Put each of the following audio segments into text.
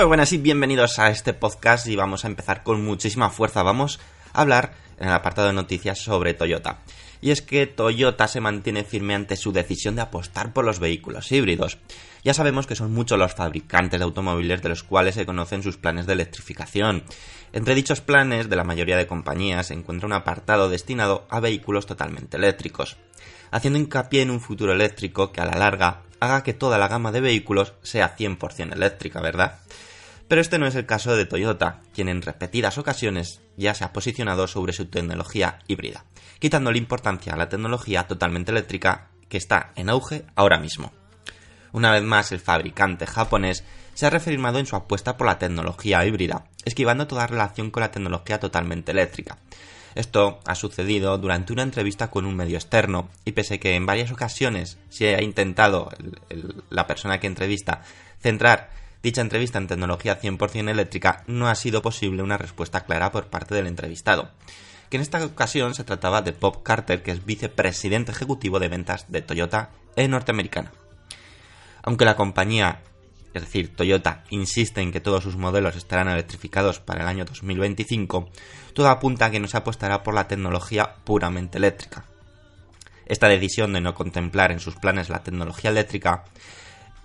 Muy buenas y bienvenidos a este podcast y vamos a empezar con muchísima fuerza. Vamos a hablar en el apartado de noticias sobre Toyota. Y es que Toyota se mantiene firme ante su decisión de apostar por los vehículos híbridos. Ya sabemos que son muchos los fabricantes de automóviles de los cuales se conocen sus planes de electrificación. Entre dichos planes de la mayoría de compañías se encuentra un apartado destinado a vehículos totalmente eléctricos, haciendo hincapié en un futuro eléctrico que a la larga haga que toda la gama de vehículos sea 100% eléctrica, ¿verdad? Pero este no es el caso de Toyota, quien en repetidas ocasiones ya se ha posicionado sobre su tecnología híbrida, quitándole importancia a la tecnología totalmente eléctrica que está en auge ahora mismo. Una vez más, el fabricante japonés se ha reafirmado en su apuesta por la tecnología híbrida, esquivando toda relación con la tecnología totalmente eléctrica, esto ha sucedido durante una entrevista con un medio externo y pese que en varias ocasiones se ha intentado la persona que entrevista centrar dicha entrevista en tecnología 100% eléctrica, no ha sido posible una respuesta clara por parte del entrevistado. Que en esta ocasión se trataba de Bob Carter, que es vicepresidente ejecutivo de ventas de Toyota en norteamericana. Aunque la compañía es decir, Toyota insiste en que todos sus modelos estarán electrificados para el año 2025, todo apunta a que no se apostará por la tecnología puramente eléctrica. Esta decisión de no contemplar en sus planes la tecnología eléctrica,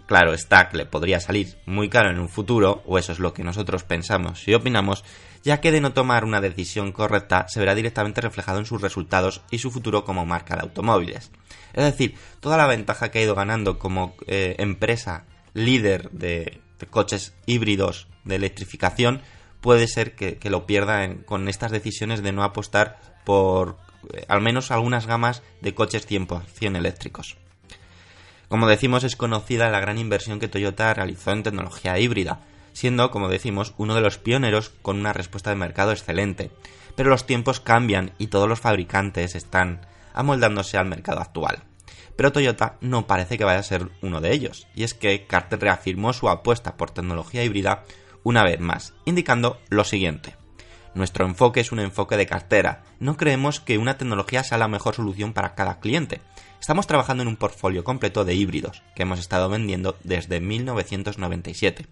claro que le podría salir muy caro en un futuro, o eso es lo que nosotros pensamos y opinamos, ya que de no tomar una decisión correcta se verá directamente reflejado en sus resultados y su futuro como marca de automóviles. Es decir, toda la ventaja que ha ido ganando como eh, empresa líder de, coches híbridos de electrificación, puede ser que, lo pierda con estas decisiones de no apostar por eh, al menos algunas gamas de coches 100% eléctricos. Como decimos, es conocida la gran inversión que Toyota realizó en tecnología híbrida, siendo, como decimos, uno de los pioneros con una respuesta de mercado excelente. Pero los tiempos cambian y todos los fabricantes están amoldándose al mercado actual pero Toyota no parece que vaya a ser uno de ellos, y es que Carter reafirmó su apuesta por tecnología híbrida una vez más, indicando lo siguiente. Nuestro enfoque es un enfoque de cartera. No creemos que una tecnología sea la mejor solución para cada cliente. Estamos trabajando en un portfolio completo de híbridos que hemos estado vendiendo desde 1997.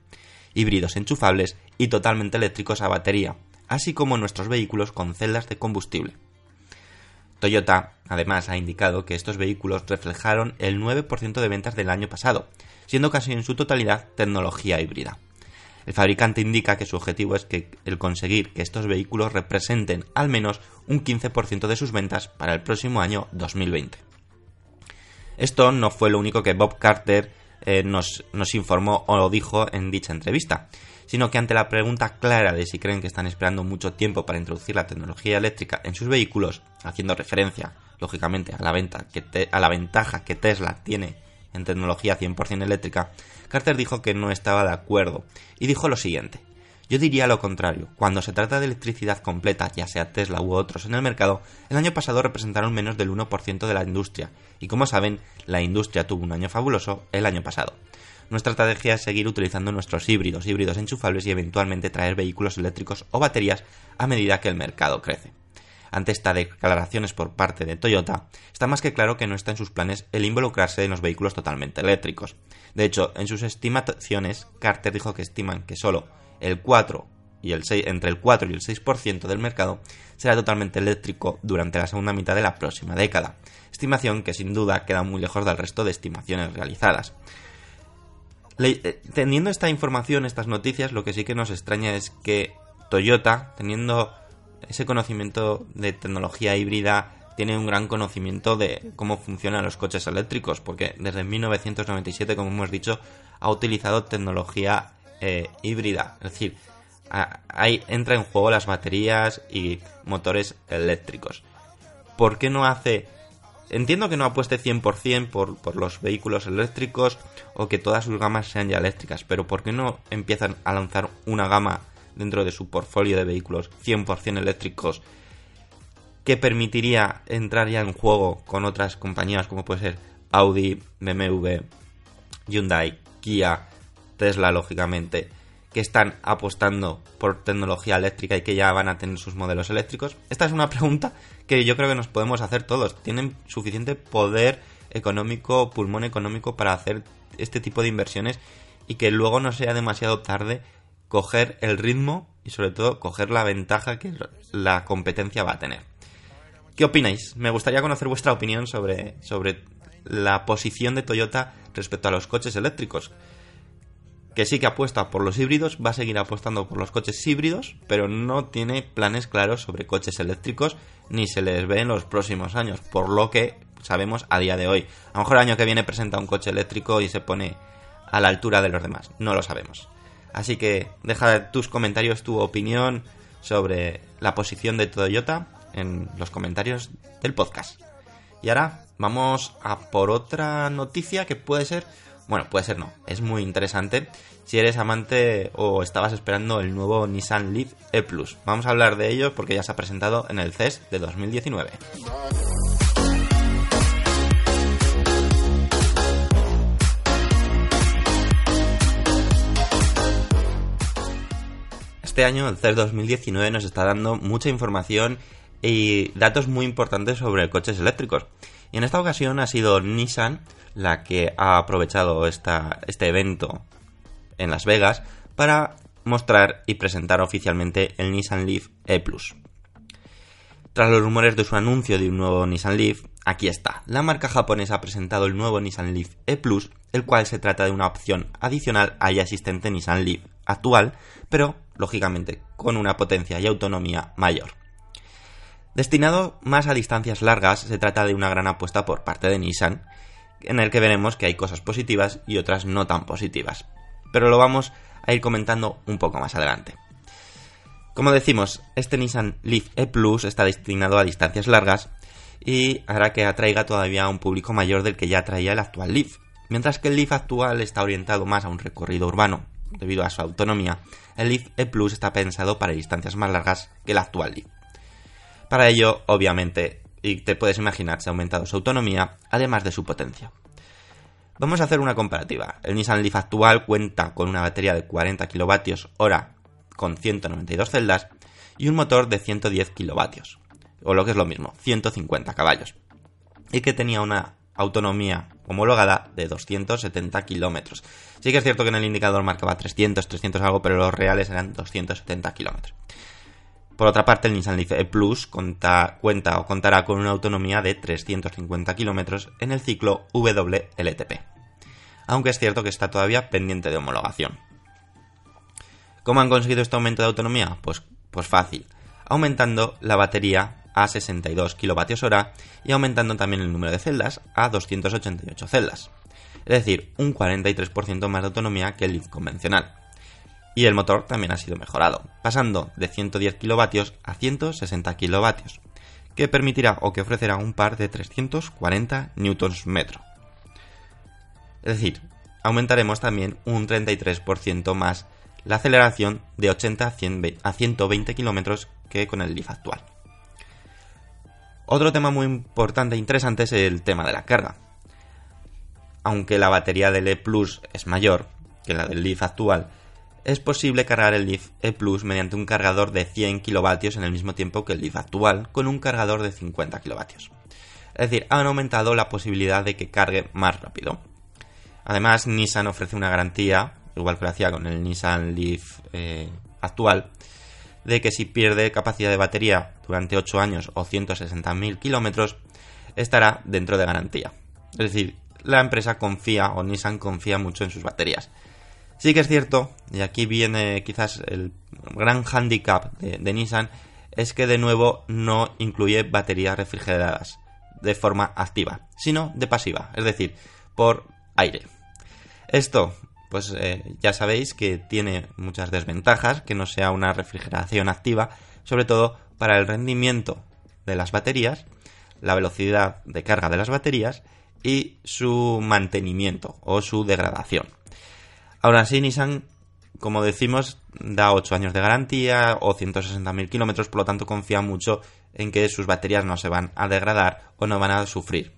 Híbridos enchufables y totalmente eléctricos a batería, así como nuestros vehículos con celdas de combustible. Toyota, además, ha indicado que estos vehículos reflejaron el 9% de ventas del año pasado, siendo casi en su totalidad tecnología híbrida. El fabricante indica que su objetivo es que el conseguir que estos vehículos representen al menos un 15% de sus ventas para el próximo año 2020. Esto no fue lo único que Bob Carter eh, nos, nos informó o dijo en dicha entrevista, sino que ante la pregunta clara de si creen que están esperando mucho tiempo para introducir la tecnología eléctrica en sus vehículos, haciendo referencia, lógicamente, a la, venta que a la ventaja que Tesla tiene en tecnología 100% eléctrica, Carter dijo que no estaba de acuerdo y dijo lo siguiente. Yo diría lo contrario, cuando se trata de electricidad completa, ya sea Tesla u otros en el mercado, el año pasado representaron menos del 1% de la industria, y como saben, la industria tuvo un año fabuloso el año pasado. Nuestra estrategia es seguir utilizando nuestros híbridos, híbridos enchufables y eventualmente traer vehículos eléctricos o baterías a medida que el mercado crece. Ante estas declaraciones por parte de Toyota, está más que claro que no está en sus planes el involucrarse en los vehículos totalmente eléctricos. De hecho, en sus estimaciones, Carter dijo que estiman que solo el 4 y el 6, entre el 4 y el 6% del mercado será totalmente eléctrico durante la segunda mitad de la próxima década, estimación que sin duda queda muy lejos del resto de estimaciones realizadas. Eh, teniendo esta información, estas noticias, lo que sí que nos extraña es que Toyota, teniendo ese conocimiento de tecnología híbrida, tiene un gran conocimiento de cómo funcionan los coches eléctricos, porque desde 1997, como hemos dicho, ha utilizado tecnología eh, híbrida, es decir, ahí entra en juego las baterías y motores eléctricos. ¿Por qué no hace Entiendo que no apueste 100% por, por los vehículos eléctricos o que todas sus gamas sean ya eléctricas, pero ¿por qué no empiezan a lanzar una gama dentro de su portfolio de vehículos 100% eléctricos que permitiría entrar ya en juego con otras compañías como puede ser Audi, BMW, Hyundai, Kia, Tesla, lógicamente, que están apostando por tecnología eléctrica y que ya van a tener sus modelos eléctricos? Esta es una pregunta que yo creo que nos podemos hacer todos. Tienen suficiente poder económico, pulmón económico para hacer este tipo de inversiones y que luego no sea demasiado tarde coger el ritmo y sobre todo coger la ventaja que la competencia va a tener. ¿Qué opináis? Me gustaría conocer vuestra opinión sobre, sobre la posición de Toyota respecto a los coches eléctricos que sí que apuesta por los híbridos, va a seguir apostando por los coches híbridos, pero no tiene planes claros sobre coches eléctricos ni se les ve en los próximos años, por lo que sabemos a día de hoy. A lo mejor el año que viene presenta un coche eléctrico y se pone a la altura de los demás, no lo sabemos. Así que deja tus comentarios, tu opinión sobre la posición de Toyota en los comentarios del podcast. Y ahora vamos a por otra noticia que puede ser bueno, puede ser no, es muy interesante si eres amante o estabas esperando el nuevo Nissan Leaf E. Vamos a hablar de ello porque ya se ha presentado en el CES de 2019. Este año el CES 2019 nos está dando mucha información y datos muy importantes sobre coches eléctricos. Y en esta ocasión ha sido Nissan la que ha aprovechado esta, este evento en Las Vegas para mostrar y presentar oficialmente el Nissan Leaf E. Tras los rumores de su anuncio de un nuevo Nissan Leaf, aquí está. La marca japonesa ha presentado el nuevo Nissan Leaf E el cual se trata de una opción adicional al ya existente Nissan Leaf actual, pero lógicamente con una potencia y autonomía mayor. Destinado más a distancias largas, se trata de una gran apuesta por parte de Nissan, en el que veremos que hay cosas positivas y otras no tan positivas. Pero lo vamos a ir comentando un poco más adelante. Como decimos, este Nissan Leaf E Plus está destinado a distancias largas y hará que atraiga todavía a un público mayor del que ya atraía el actual Leaf. Mientras que el Leaf actual está orientado más a un recorrido urbano, debido a su autonomía, el Leaf E Plus está pensado para distancias más largas que el actual Leaf. Para ello, obviamente, y te puedes imaginar, se ha aumentado su autonomía, además de su potencia. Vamos a hacer una comparativa. El Nissan Leaf actual cuenta con una batería de 40 kWh con 192 celdas y un motor de 110 kW, o lo que es lo mismo, 150 caballos, y que tenía una autonomía homologada de 270 kilómetros. Sí que es cierto que en el indicador marcaba 300, 300 algo, pero los reales eran 270 kilómetros. Por otra parte, el Nissan Leaf E Plus cuenta o contará con una autonomía de 350 km en el ciclo WLTP, aunque es cierto que está todavía pendiente de homologación. ¿Cómo han conseguido este aumento de autonomía? Pues, pues fácil, aumentando la batería a 62 kWh y aumentando también el número de celdas a 288 celdas, es decir, un 43% más de autonomía que el Leaf convencional y el motor también ha sido mejorado, pasando de 110 kilovatios a 160 kilovatios, que permitirá o que ofrecerá un par de 340 newtons metro. Es decir, aumentaremos también un 33% más la aceleración de 80 a 120 kilómetros que con el Leaf actual. Otro tema muy importante e interesante es el tema de la carga. Aunque la batería del E Plus es mayor que la del Leaf actual, es posible cargar el Leaf E Plus mediante un cargador de 100 kilovatios en el mismo tiempo que el Leaf actual, con un cargador de 50 kilovatios. Es decir, han aumentado la posibilidad de que cargue más rápido. Además, Nissan ofrece una garantía, igual que lo hacía con el Nissan Leaf eh, actual de que si pierde capacidad de batería durante 8 años o 160.000 kilómetros, estará dentro de garantía. Es decir, la empresa confía o Nissan confía mucho en sus baterías. Sí que es cierto, y aquí viene quizás el gran handicap de, de Nissan, es que de nuevo no incluye baterías refrigeradas de forma activa, sino de pasiva, es decir, por aire. Esto pues eh, ya sabéis que tiene muchas desventajas, que no sea una refrigeración activa, sobre todo para el rendimiento de las baterías, la velocidad de carga de las baterías y su mantenimiento o su degradación. Ahora así, Nissan, como decimos, da 8 años de garantía o 160.000 kilómetros, por lo tanto confía mucho en que sus baterías no se van a degradar o no van a sufrir.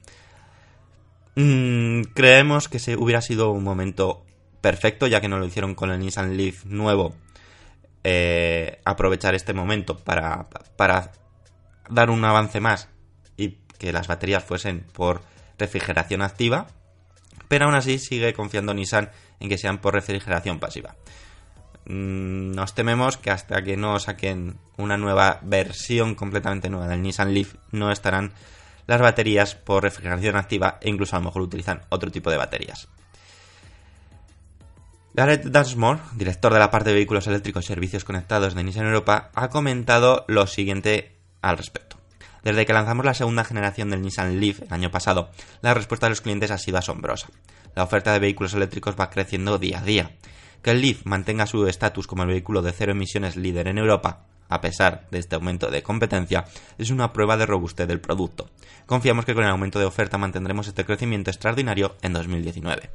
Mm, creemos que se hubiera sido un momento perfecto, ya que no lo hicieron con el Nissan Leaf nuevo, eh, aprovechar este momento para, para dar un avance más y que las baterías fuesen por refrigeración activa, pero aún así sigue confiando Nissan en que sean por refrigeración pasiva. Mm, nos tememos que hasta que no saquen una nueva versión completamente nueva del Nissan Leaf no estarán las baterías por refrigeración activa e incluso a lo mejor utilizan otro tipo de baterías. Gareth Dunsmore, director de la parte de vehículos eléctricos y servicios conectados de Nissan Europa, ha comentado lo siguiente al respecto. Desde que lanzamos la segunda generación del Nissan Leaf el año pasado, la respuesta de los clientes ha sido asombrosa. La oferta de vehículos eléctricos va creciendo día a día. Que el Leaf mantenga su estatus como el vehículo de cero emisiones líder en Europa, a pesar de este aumento de competencia, es una prueba de robustez del producto. Confiamos que con el aumento de oferta mantendremos este crecimiento extraordinario en 2019.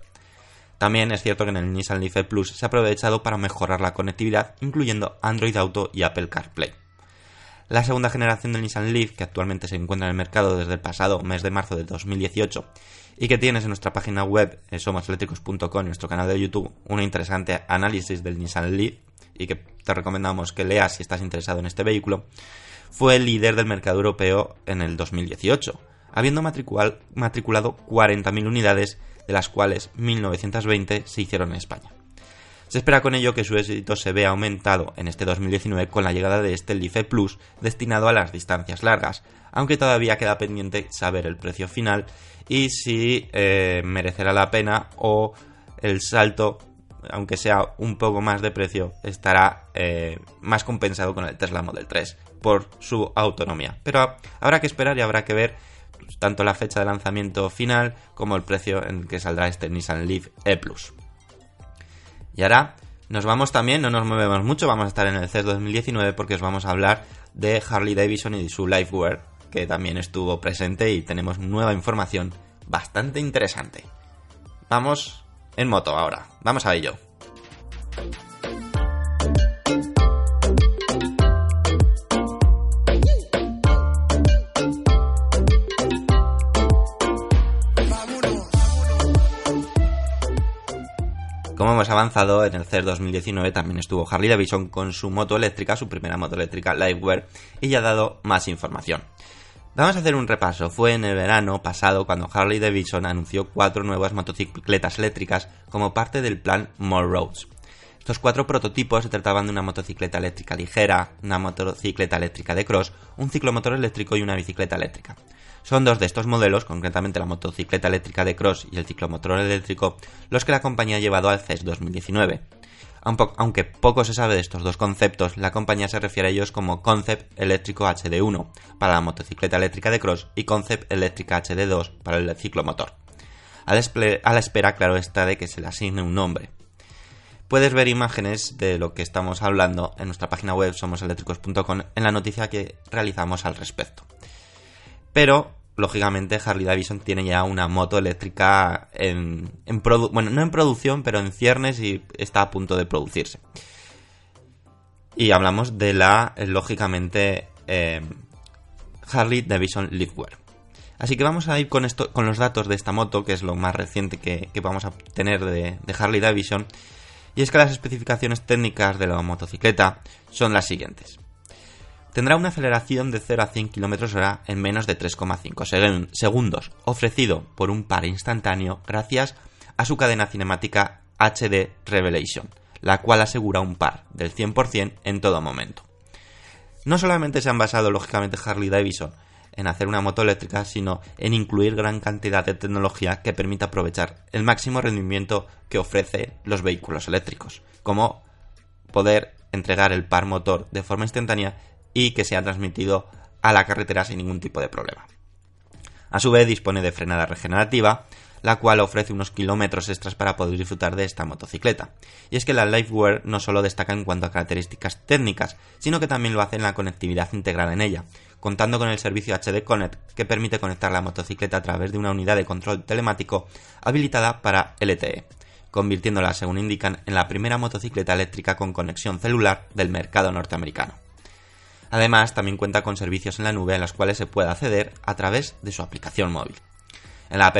También es cierto que en el Nissan Leaf Plus se ha aprovechado para mejorar la conectividad, incluyendo Android Auto y Apple CarPlay. La segunda generación del Nissan Leaf, que actualmente se encuentra en el mercado desde el pasado mes de marzo de 2018 y que tienes en nuestra página web somoseléctricos.com, en nuestro canal de YouTube, un interesante análisis del Nissan Leaf y que te recomendamos que leas si estás interesado en este vehículo, fue el líder del mercado europeo en el 2018, habiendo matriculado 40.000 unidades de las cuales 1920 se hicieron en España. Se espera con ello que su éxito se vea aumentado en este 2019 con la llegada de este Life Plus destinado a las distancias largas, aunque todavía queda pendiente saber el precio final y si eh, merecerá la pena o el salto, aunque sea un poco más de precio, estará eh, más compensado con el Tesla Model 3 por su autonomía. Pero habrá que esperar y habrá que ver tanto la fecha de lanzamiento final como el precio en el que saldrá este Nissan Leaf E. Y ahora nos vamos también, no nos movemos mucho, vamos a estar en el CES 2019 porque os vamos a hablar de Harley Davidson y su Liveware, que también estuvo presente y tenemos nueva información bastante interesante. Vamos en moto ahora, vamos a ello. Como hemos avanzado, en el CES 2019 también estuvo Harley Davidson con su moto eléctrica, su primera moto eléctrica Liveware, y ya ha dado más información. Vamos a hacer un repaso. Fue en el verano pasado cuando Harley Davidson anunció cuatro nuevas motocicletas eléctricas como parte del plan More Roads. Estos cuatro prototipos se trataban de una motocicleta eléctrica ligera, una motocicleta eléctrica de cross, un ciclomotor eléctrico y una bicicleta eléctrica. Son dos de estos modelos, concretamente la motocicleta eléctrica de Cross y el ciclomotor eléctrico, los que la compañía ha llevado al CES 2019. Aunque poco se sabe de estos dos conceptos, la compañía se refiere a ellos como Concept Eléctrico HD1 para la motocicleta eléctrica de Cross y Concept Eléctrica HD2 para el ciclomotor. A la espera, claro está, de que se le asigne un nombre. Puedes ver imágenes de lo que estamos hablando en nuestra página web somoseléctricos.com en la noticia que realizamos al respecto. Pero, lógicamente, Harley Davidson tiene ya una moto eléctrica en, en bueno, no en producción, pero en ciernes y está a punto de producirse. Y hablamos de la, lógicamente, eh, Harley Davidson Liveware. Así que vamos a ir con, esto, con los datos de esta moto, que es lo más reciente que, vamos a tener de Harley Davidson. Y es que las especificaciones técnicas de la motocicleta son las siguientes tendrá una aceleración de 0 a 100 km hora en menos de 3,5 segundos, ofrecido por un par instantáneo gracias a su cadena cinemática HD Revelation, la cual asegura un par del 100% en todo momento. No solamente se han basado lógicamente Harley Davidson en hacer una moto eléctrica, sino en incluir gran cantidad de tecnología que permita aprovechar el máximo rendimiento que ofrece los vehículos eléctricos, como poder entregar el par motor de forma instantánea y que sea transmitido a la carretera sin ningún tipo de problema. A su vez dispone de frenada regenerativa, la cual ofrece unos kilómetros extras para poder disfrutar de esta motocicleta. Y es que la Lifeware no solo destaca en cuanto a características técnicas, sino que también lo hace en la conectividad integrada en ella, contando con el servicio HD Connect que permite conectar la motocicleta a través de una unidad de control telemático habilitada para LTE, convirtiéndola, según indican, en la primera motocicleta eléctrica con conexión celular del mercado norteamericano. Además, también cuenta con servicios en la nube en los cuales se puede acceder a través de su aplicación móvil. En la app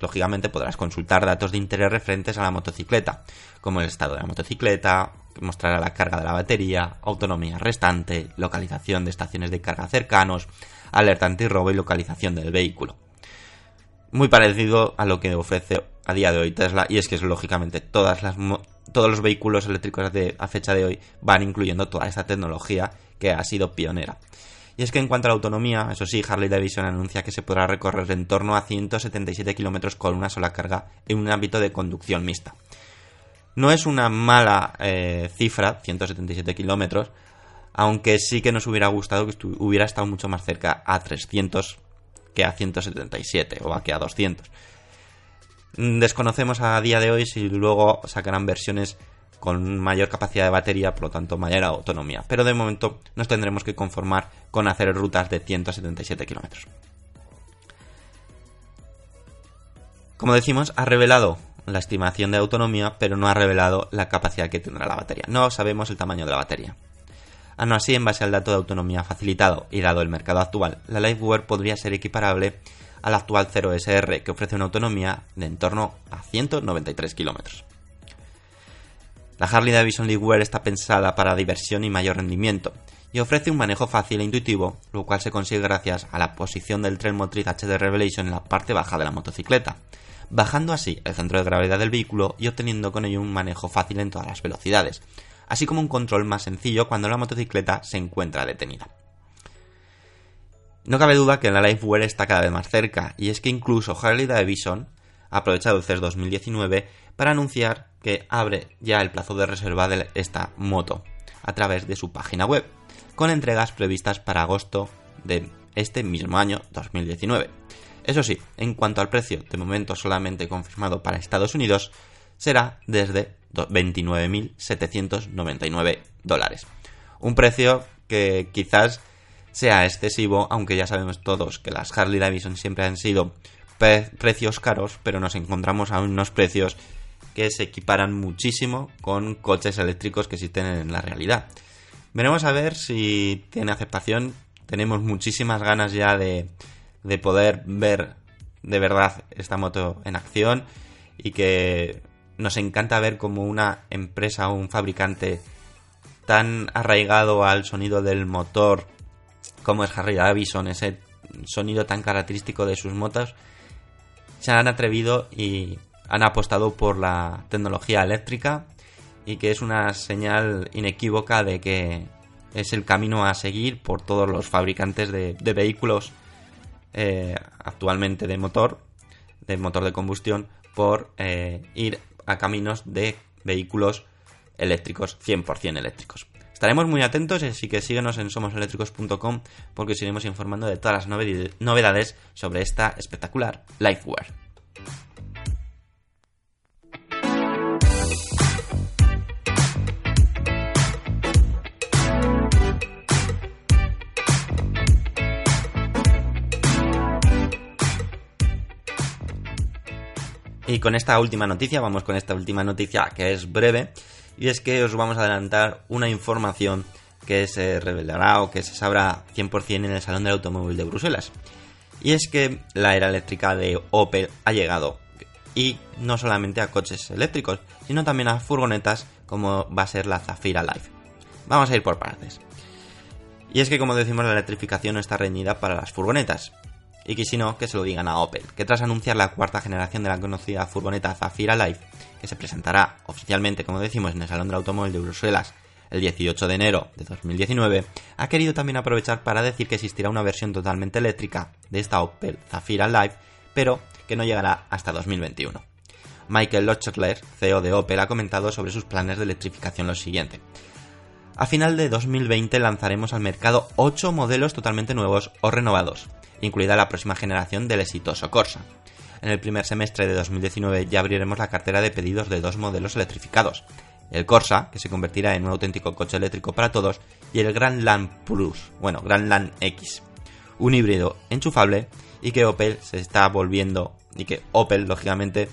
lógicamente podrás consultar datos de interés referentes a la motocicleta, como el estado de la motocicleta, mostrará la carga de la batería, autonomía restante, localización de estaciones de carga cercanos, alerta antirrobo y localización del vehículo. Muy parecido a lo que ofrece a día de hoy Tesla, y es que lógicamente todos los vehículos eléctricos de, a fecha de hoy van incluyendo toda esta tecnología que ha sido pionera. Y es que en cuanto a la autonomía, eso sí, Harley Davidson anuncia que se podrá recorrer en torno a 177 kilómetros con una sola carga en un ámbito de conducción mixta. No es una mala eh, cifra, 177 kilómetros, aunque sí que nos hubiera gustado que hubiera estado mucho más cerca a 300 que a 177 o a que a 200. Desconocemos a día de hoy si luego sacarán versiones con mayor capacidad de batería, por lo tanto mayor autonomía. Pero de momento nos tendremos que conformar con hacer rutas de 177 kilómetros. Como decimos, ha revelado la estimación de autonomía, pero no ha revelado la capacidad que tendrá la batería. No sabemos el tamaño de la batería. Aún así, en base al dato de autonomía facilitado y dado el mercado actual, la Liveware podría ser equiparable al actual 0SR, que ofrece una autonomía de en torno a 193 kilómetros. La Harley Davidson Liveware está pensada para diversión y mayor rendimiento, y ofrece un manejo fácil e intuitivo, lo cual se consigue gracias a la posición del tren motriz HD Revelation en la parte baja de la motocicleta, bajando así el centro de gravedad del vehículo y obteniendo con ello un manejo fácil en todas las velocidades, así como un control más sencillo cuando la motocicleta se encuentra detenida. No cabe duda que la Liveware está cada vez más cerca, y es que incluso Harley Davidson ha aprovechado el CES 2019 para anunciar que abre ya el plazo de reserva de esta moto a través de su página web, con entregas previstas para agosto de este mismo año 2019. Eso sí, en cuanto al precio, de momento solamente confirmado para Estados Unidos, será desde 29.799 dólares. Un precio que quizás sea excesivo, aunque ya sabemos todos que las Harley Davidson siempre han sido precios caros, pero nos encontramos a unos precios que se equiparan muchísimo con coches eléctricos que existen en la realidad. Veremos a ver si tiene aceptación. Tenemos muchísimas ganas ya de, de poder ver de verdad esta moto en acción y que nos encanta ver como una empresa o un fabricante tan arraigado al sonido del motor como es Harley Davidson, ese sonido tan característico de sus motos, se han atrevido y han apostado por la tecnología eléctrica y que es una señal inequívoca de que es el camino a seguir por todos los fabricantes de, vehículos eh, actualmente de motor, de motor de combustión, por eh, ir a caminos de vehículos eléctricos, 100% eléctricos. Estaremos muy atentos, así que síguenos en somoseléctricos.com porque os iremos informando de todas las novedades sobre esta espectacular Lifeware. Y con esta última noticia, vamos con esta última noticia que es breve, y es que os vamos a adelantar una información que se revelará o que se sabrá 100% en el Salón del Automóvil de Bruselas. Y es que la era eléctrica de Opel ha llegado, y no solamente a coches eléctricos, sino también a furgonetas como va a ser la Zafira Life. Vamos a ir por partes. Y es que como decimos la electrificación está reñida para las furgonetas, y que si no, que se lo digan a Opel, que tras anunciar la cuarta generación de la conocida furgoneta Zafira Life, que se presentará oficialmente, como decimos, en el Salón del Automóvil de Bruselas el 18 de enero de 2019, ha querido también aprovechar para decir que existirá una versión totalmente eléctrica de esta Opel Zafira Life, pero que no llegará hasta 2021. Michael Lochler, CEO de Opel, ha comentado sobre sus planes de electrificación lo siguiente. A final de 2020 lanzaremos al mercado 8 modelos totalmente nuevos o renovados, incluida la próxima generación del exitoso Corsa. En el primer semestre de 2019 ya abriremos la cartera de pedidos de dos modelos electrificados, el Corsa, que se convertirá en un auténtico coche eléctrico para todos, y el Grand Land Plus, bueno, Grand Land X, un híbrido enchufable y que Opel se está volviendo, y que Opel, lógicamente,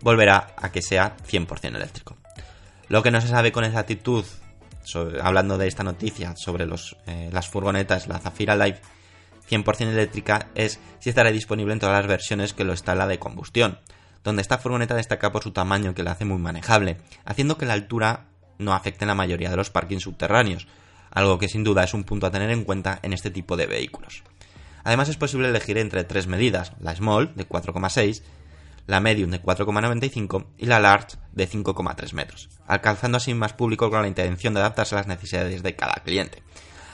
volverá a que sea 100% eléctrico. Lo que no se sabe con exactitud, hablando de esta noticia sobre los, eh, las furgonetas, la Zafira Life 100% eléctrica, es si estará disponible en todas las versiones que lo está la de combustión, donde esta furgoneta destaca por su tamaño que la hace muy manejable, haciendo que la altura no afecte en la mayoría de los parkings subterráneos, algo que sin duda es un punto a tener en cuenta en este tipo de vehículos. Además es posible elegir entre tres medidas, la Small de 4,6, la Medium de 4,95 y la Large de 5,3 metros, alcanzando así más público con la intención de adaptarse a las necesidades de cada cliente.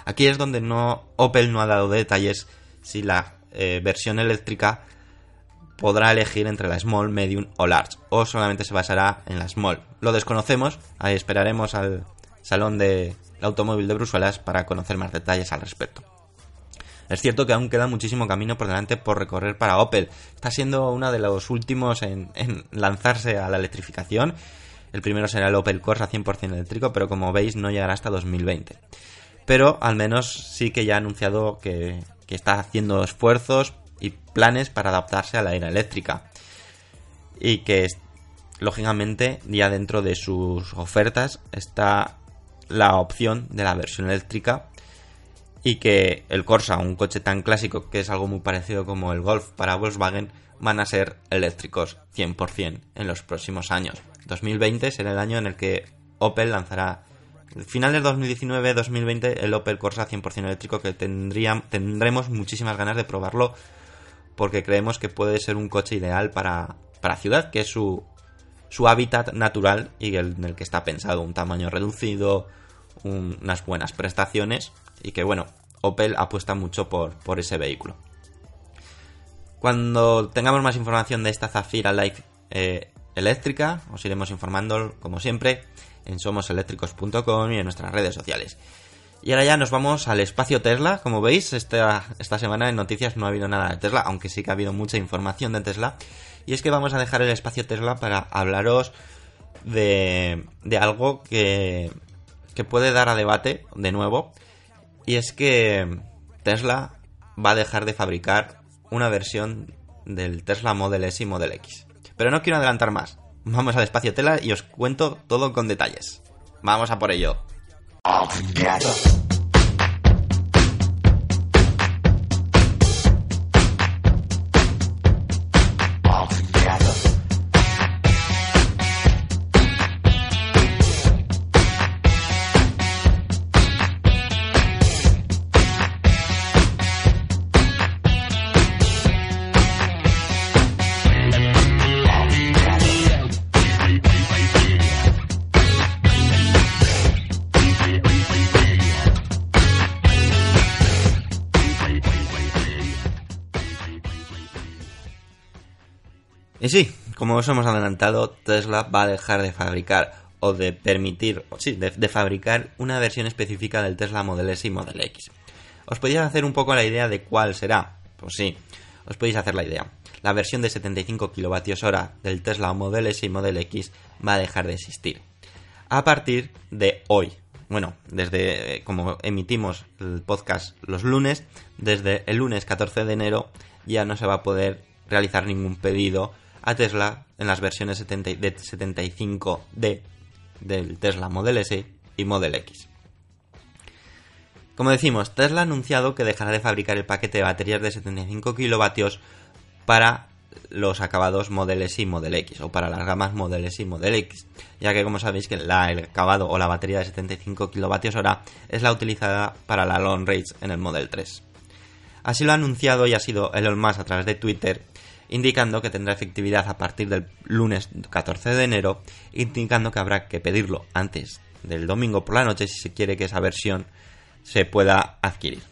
Aquí es donde no, Opel no ha dado detalles si la eh, versión eléctrica podrá elegir entre la Small, Medium o Large, o solamente se basará en la Small. Lo desconocemos, ahí esperaremos al Salón del Automóvil de Bruselas para conocer más detalles al respecto. Es cierto que aún queda muchísimo camino por delante por recorrer para Opel. Está siendo uno de los últimos en, lanzarse a la electrificación. El primero será el Opel Corsa 100% eléctrico, pero como veis no llegará hasta 2020. Pero al menos sí que ya ha anunciado que, está haciendo esfuerzos y planes para adaptarse a la era eléctrica. Y que lógicamente ya dentro de sus ofertas está la opción de la versión eléctrica y que el Corsa, un coche tan clásico que es algo muy parecido como el Golf para Volkswagen, van a ser eléctricos 100% en los próximos años. 2020 será el año en el que Opel lanzará, final del 2019-2020, el Opel Corsa 100% eléctrico que tendremos muchísimas ganas de probarlo porque creemos que puede ser un coche ideal para, para ciudad, que es su, hábitat natural y el, en el que está pensado, un tamaño reducido, unas buenas prestaciones y que bueno, Opel apuesta mucho por, ese vehículo. Cuando tengamos más información de esta Zafira Life eh, eléctrica, os iremos informando, como siempre, en somoseléctricos.com y en nuestras redes sociales. Y ahora ya nos vamos al espacio Tesla. Como veis, esta, esta semana en noticias no ha habido nada de Tesla, aunque sí que ha habido mucha información de Tesla. Y es que vamos a dejar el espacio Tesla para hablaros de, de algo que, que puede dar a debate de nuevo y es que Tesla va a dejar de fabricar una versión del Tesla Model S y Model X. Pero no quiero adelantar más. Vamos al espacio Tesla y os cuento todo con detalles. Vamos a por ello. Y sí, como os hemos adelantado, Tesla va a dejar de fabricar o de permitir, sí, de, fabricar una versión específica del Tesla Model S y Model X. ¿Os podéis hacer un poco la idea de cuál será? Pues sí, os podéis hacer la idea. La versión de 75 kWh del Tesla Model S y Model X va a dejar de existir. A partir de hoy, bueno, desde como emitimos el podcast los lunes, desde el lunes 14 de enero ya no se va a poder realizar ningún pedido a Tesla en las versiones de 75D del Tesla Model S y Model X. Como decimos, Tesla ha anunciado que dejará de fabricar el paquete de baterías de 75 kilovatios para los acabados Model S y Model X, o para las gamas Model S y Model X, ya que como sabéis que el acabado o la batería de 75 kilovatios hora es la utilizada para la long range en el Model 3. Así lo ha anunciado y ha sido Elon Musk a través de Twitter, indicando que tendrá efectividad a partir del lunes 14 de enero, indicando que habrá que pedirlo antes del domingo por la noche si se quiere que esa versión se pueda adquirir.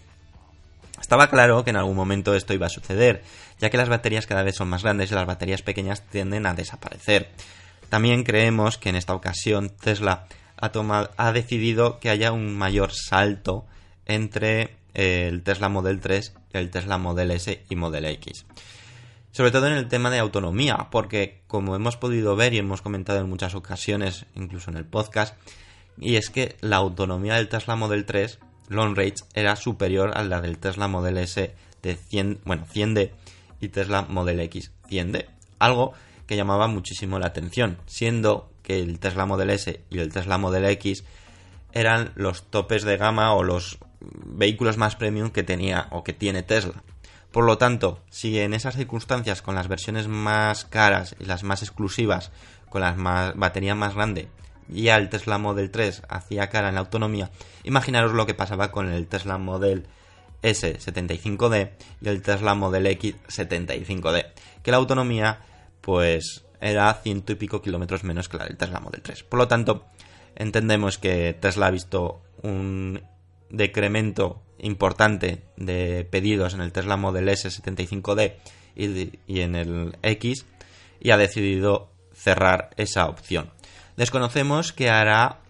Estaba claro que en algún momento esto iba a suceder, ya que las baterías cada vez son más grandes y las baterías pequeñas tienden a desaparecer. También creemos que en esta ocasión Tesla ha, ha decidido que haya un mayor salto entre el Tesla Model 3 y el Tesla Model S y Model X. Sobre todo en el tema de autonomía, porque como hemos podido ver y hemos comentado en muchas ocasiones, incluso en el podcast, y es que la autonomía del Tesla Model 3 long range era superior a la del Tesla Model S de 100, bueno, 100D y Tesla Model X 100D. Algo que llamaba muchísimo la atención, siendo que el Tesla Model S y el Tesla Model X eran los topes de gama o los vehículos más premium que tenía o que tiene Tesla. Por lo tanto, si en esas circunstancias con las versiones más caras y las más exclusivas, con la más, batería más grande, ya el Tesla Model 3 hacía cara en la autonomía, imaginaros lo que pasaba con el Tesla Model S 75D y el Tesla Model X 75D, que la autonomía pues era ciento y pico kilómetros menos que la del Tesla Model 3. Por lo tanto, entendemos que Tesla ha visto un decremento importante de pedidos en el Tesla Model S 75D y, en el X y ha decidido cerrar esa opción. Desconocemos qué hará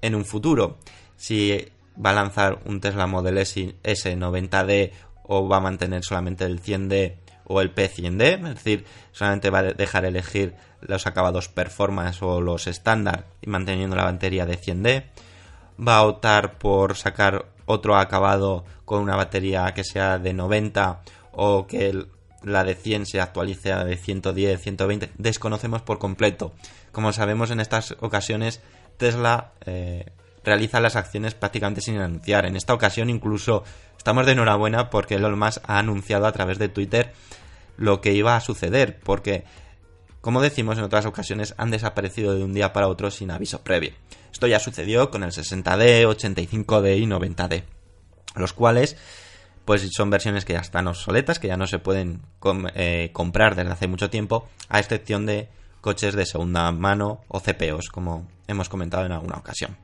en un futuro. Si va a lanzar un Tesla Model S, 90D o va a mantener solamente el 100D o el P100D, es decir, solamente va a dejar elegir los acabados performance o los estándar y manteniendo la batería de 100D. Va a optar por sacar otro acabado con una batería que sea de 90 o que la de 100 se actualice a de 110, 120. Desconocemos por completo. Como sabemos en estas ocasiones, Tesla eh, realiza las acciones prácticamente sin anunciar. En esta ocasión incluso estamos de enhorabuena porque Elon Musk ha anunciado a través de Twitter lo que iba a suceder, porque como decimos en otras ocasiones han desaparecido de un día para otro sin aviso previo. Esto ya sucedió con el 60D, 85D y 90D, los cuales pues son versiones que ya están obsoletas, que ya no se pueden eh, comprar desde hace mucho tiempo, a excepción de coches de segunda mano o CPOs, como hemos comentado en alguna ocasión.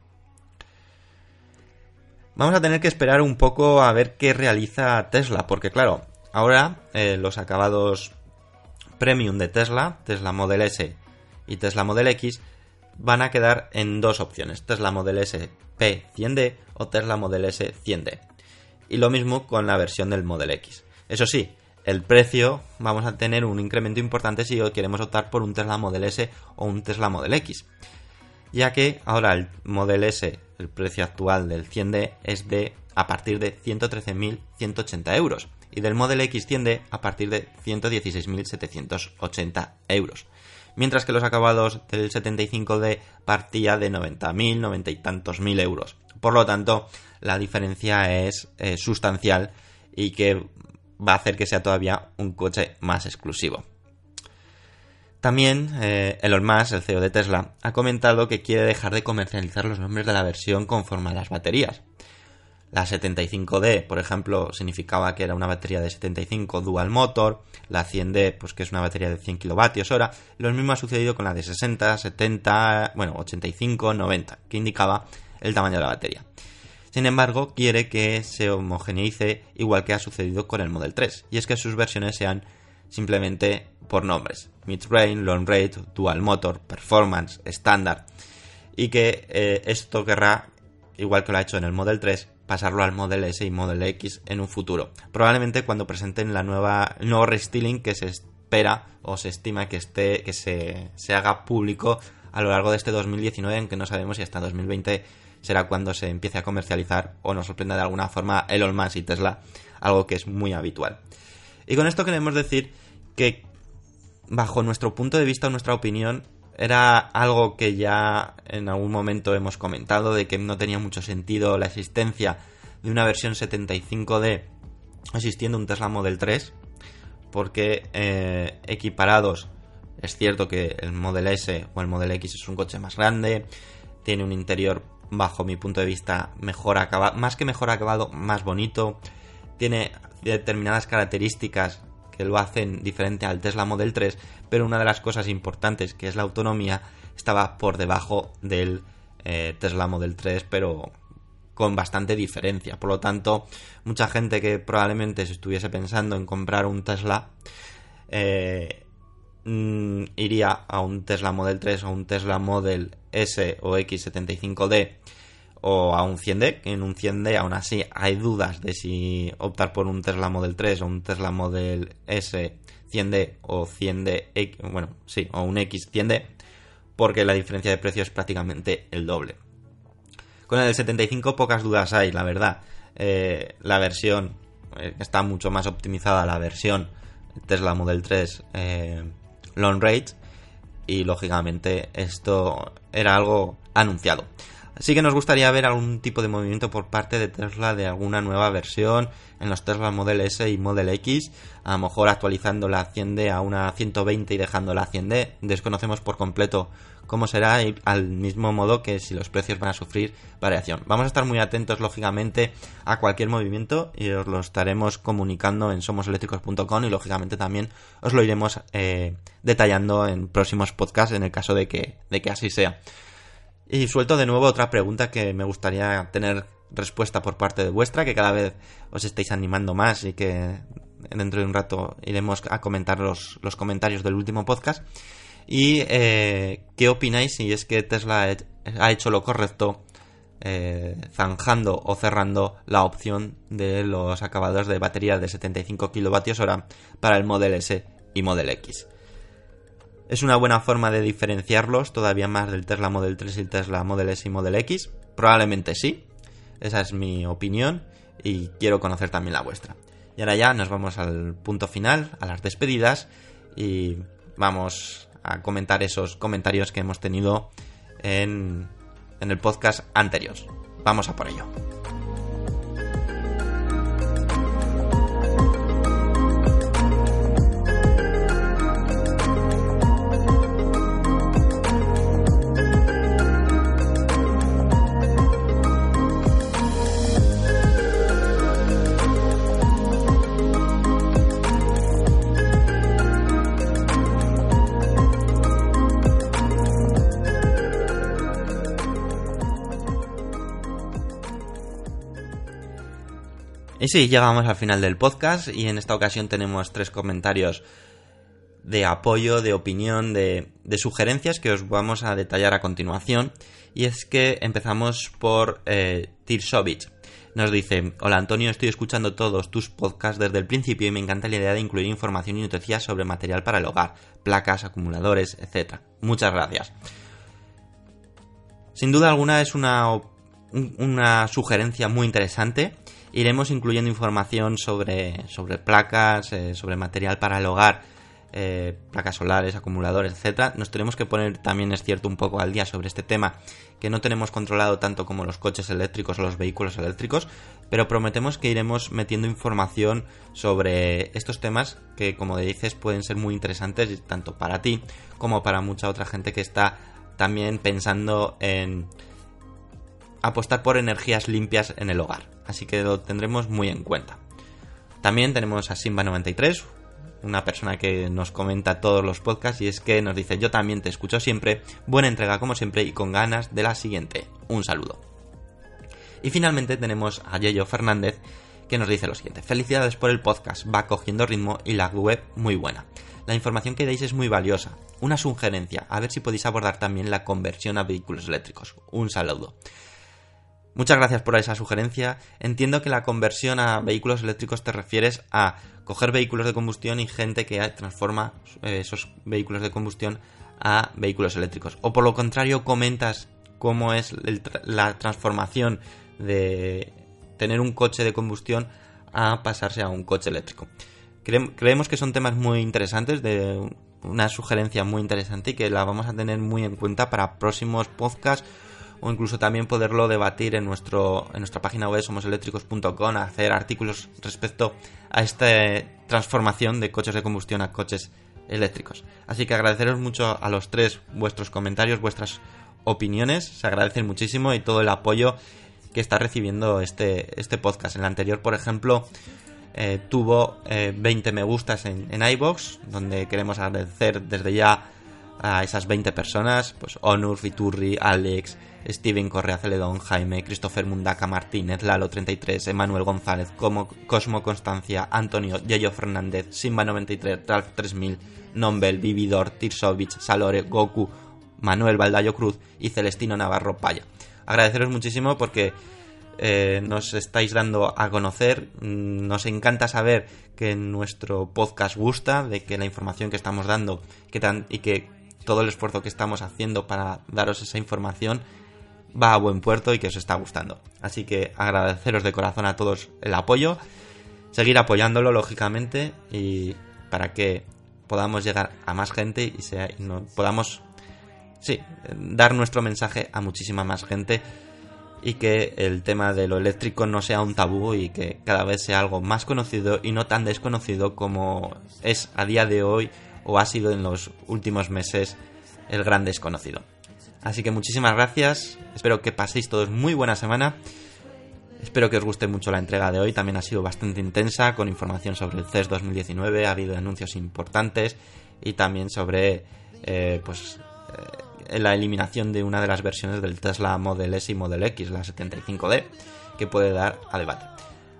Vamos a tener que esperar un poco a ver qué realiza Tesla, porque claro, ahora eh, los acabados premium de Tesla, Tesla Model S y Tesla Model X, van a quedar en dos opciones, Tesla Model S P100D o Tesla Model S 100D. Y lo mismo con la versión del Model X. Eso sí, el precio vamos a tener un incremento importante si queremos optar por un Tesla Model S o un Tesla Model X. Ya que ahora el Model S, el precio actual del 100D es de a partir de 113.180 euros y del Model X 100D a partir de 116.780 euros. Mientras que los acabados del 75D partía de 90.000, 90 y tantos mil euros. Por lo tanto, la diferencia es eh, sustancial y que va a hacer que sea todavía un coche más exclusivo. También eh, Elon Musk, el CEO de Tesla, ha comentado que quiere dejar de comercializar los nombres de la versión conforme a las baterías. La 75D, por ejemplo, significaba que era una batería de 75 dual motor, la 100D, pues que es una batería de 100 kWh. Lo mismo ha sucedido con la de 60, 70, bueno, 85, 90, que indicaba el tamaño de la batería. Sin embargo, quiere que se homogeneice igual que ha sucedido con el Model 3, y es que sus versiones sean simplemente por nombres, mid-range, long range, dual motor, performance, estándar, y que eh, esto querrá, igual que lo ha hecho en el Model 3, pasarlo al Model S y Model X en un futuro. Probablemente cuando presenten la nueva, el nuevo restyling que se espera o se estima que esté, que se, se haga público a lo largo de este 2019, aunque no sabemos si hasta 2020 será cuando se empiece a comercializar o nos sorprenda de alguna forma Elon Musk y Tesla, algo que es muy habitual. Y con esto queremos decir que bajo nuestro punto de vista o nuestra opinión era algo que ya en algún momento hemos comentado de que no tenía mucho sentido la existencia de una versión 75D existiendo un Tesla Model 3 porque eh, equiparados es cierto que el Model S o el Model X es un coche más grande tiene un interior bajo mi punto de vista, mejor acabado, más que mejor acabado, más bonito. tiene determinadas características que lo hacen diferente al Tesla Model 3, pero una de las cosas importantes, que es la autonomía, estaba por debajo del eh, Tesla Model 3, pero con bastante diferencia. Por lo tanto, mucha gente que probablemente se estuviese pensando en comprar un Tesla, eh, mm, iría a un Tesla Model 3 o un Tesla Model S o X75D o a un 100D, que en un 100D aún así hay dudas de si optar por un Tesla Model 3 o un Tesla Model S 100D o 100D, bueno, sí, o un X 100D, porque la diferencia de precio es prácticamente el doble. Con el 75 pocas dudas hay, la verdad. Eh, la versión eh, está mucho más optimizada, la versión Tesla Model 3 eh, Long Range, y lógicamente esto era algo anunciado. Así que nos gustaría ver algún tipo de movimiento por parte de Tesla de alguna nueva versión en los Tesla Model S y Model X, a lo mejor actualizando la 100D a una 120 y dejando la 100D. Desconocemos por completo cómo será y al mismo modo que si los precios van a sufrir variación. Vamos a estar muy atentos lógicamente a cualquier movimiento y os lo estaremos comunicando en somoseléctricos.com y lógicamente también os lo iremos eh, detallando en próximos podcasts en el caso de que, de que así sea. Y suelto de nuevo otra pregunta que me gustaría tener respuesta por parte de vuestra, que cada vez os estáis animando más y que dentro de un rato iremos a comentar los, comentarios del último podcast. Y eh, qué opináis si es que Tesla ha hecho lo correcto eh, zanjando o cerrando la opción de los acabados de batería de 75 kWh para el Model S y Model X. ¿Es una buena forma de diferenciarlos todavía más del Tesla Model 3 y el Tesla Model S y Model X? Probablemente sí. Esa es mi opinión y quiero conocer también la vuestra. Y ahora ya nos vamos al punto final, a las despedidas y vamos a comentar esos comentarios que hemos tenido en, en el podcast anterior. Vamos a por ello. Sí, llegamos al final del podcast y en esta ocasión tenemos tres comentarios de apoyo, de opinión, de, sugerencias que os vamos a detallar a continuación. Y es que empezamos por eh, Tirsovich. Nos dice, hola Antonio, estoy escuchando todos tus podcasts desde el principio y me encanta la idea de incluir información y noticias sobre material para el hogar, placas, acumuladores, etc. Muchas gracias. Sin duda alguna es una, una sugerencia muy interesante iremos incluyendo información sobre, sobre placas, eh, sobre material para el hogar, eh, placas solares, acumuladores, etcétera. Nos tenemos que poner también, es cierto, un poco al día sobre este tema que no tenemos controlado tanto como los coches eléctricos o los vehículos eléctricos, pero prometemos que iremos metiendo información sobre estos temas que, como dices, pueden ser muy interesantes tanto para ti como para mucha otra gente que está también pensando en apostar por energías limpias en el hogar así que lo tendremos muy en cuenta. También tenemos a Simba93, una persona que nos comenta todos los podcasts y es que nos dice yo también te escucho siempre, buena entrega como siempre y con ganas de la siguiente. Un saludo. Y finalmente tenemos a Yeyo Fernández que nos dice lo siguiente, felicidades por el podcast, va cogiendo ritmo y la web muy buena. La información que dais es muy valiosa. Una sugerencia, a ver si podéis abordar también la conversión a vehículos eléctricos. Un saludo. Muchas gracias por esa sugerencia. Entiendo que la conversión a vehículos eléctricos te refieres a coger vehículos de combustión y gente que transforma eh, esos vehículos de combustión a vehículos eléctricos. O por lo contrario, comentas cómo es la transformación de tener un coche de combustión a pasarse a un coche eléctrico. creemos que son temas muy interesantes, de una sugerencia muy interesante y que la vamos a tener muy en cuenta para próximos podcasts o incluso también poderlo debatir en, nuestro, en nuestra página web somoseléctricos.com, hacer artículos respecto a esta transformación de coches de combustión a coches eléctricos. Así que agradeceros mucho a los tres vuestros comentarios, vuestras opiniones, se agradecen muchísimo y todo el apoyo que está recibiendo este, este podcast. En el anterior, por ejemplo, eh, tuvo 20 eh, me gustas en, en iBox, donde queremos agradecer desde ya a esas 20 personas, pues Onur, Fiturri, Alex, Steven Correa Celedón, Jaime, Christopher Mundaca Martínez, Lalo33, Emanuel González, Cosmo Constancia, Antonio, Yayo Fernández, Simba93, Ralph 3000, Nombel, Vividor, Tirsovich, Salore, Goku, Manuel Baldayo Cruz y Celestino Navarro Paya. Agradeceros muchísimo porque eh, nos estáis dando a conocer. Mm, nos encanta saber que nuestro podcast gusta, de que la información que estamos dando y que todo el esfuerzo que estamos haciendo para daros esa información va a buen puerto y que os está gustando. Así que agradeceros de corazón a todos el apoyo, seguir apoyándolo lógicamente y para que podamos llegar a más gente y, sea, podamos sí, dar nuestro mensaje a muchísima más gente y que el tema de lo eléctrico no sea un tabú y que cada vez sea algo más conocido y no tan desconocido como es a día de hoy o ha sido en los últimos meses el gran desconocido. Así que muchísimas gracias, espero que paséis todos muy buena semana. Espero que os guste mucho la entrega de hoy, también ha sido bastante intensa con información sobre el CES 2019, ha habido anuncios importantes y también sobre eh, pues eh, la eliminación de una de las versiones del Tesla Model S y Model X, la 75D, que puede dar a debate.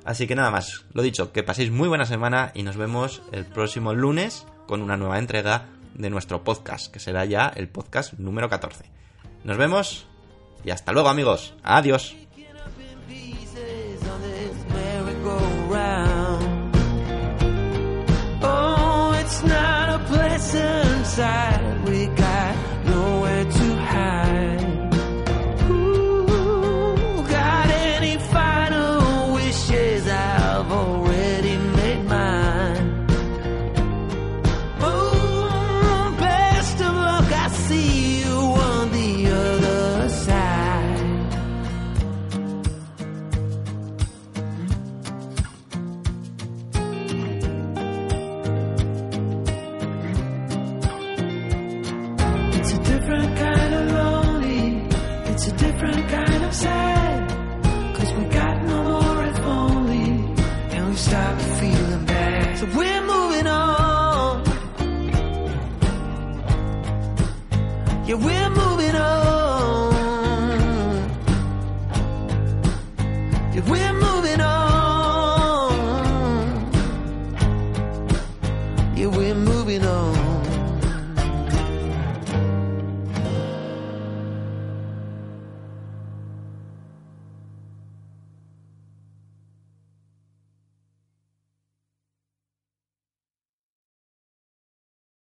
Así que nada más, lo dicho, que paséis muy buena semana y nos vemos el próximo lunes con una nueva entrega de nuestro podcast, que será ya el podcast número 14. Nos vemos y hasta luego amigos. Adiós. Yeah,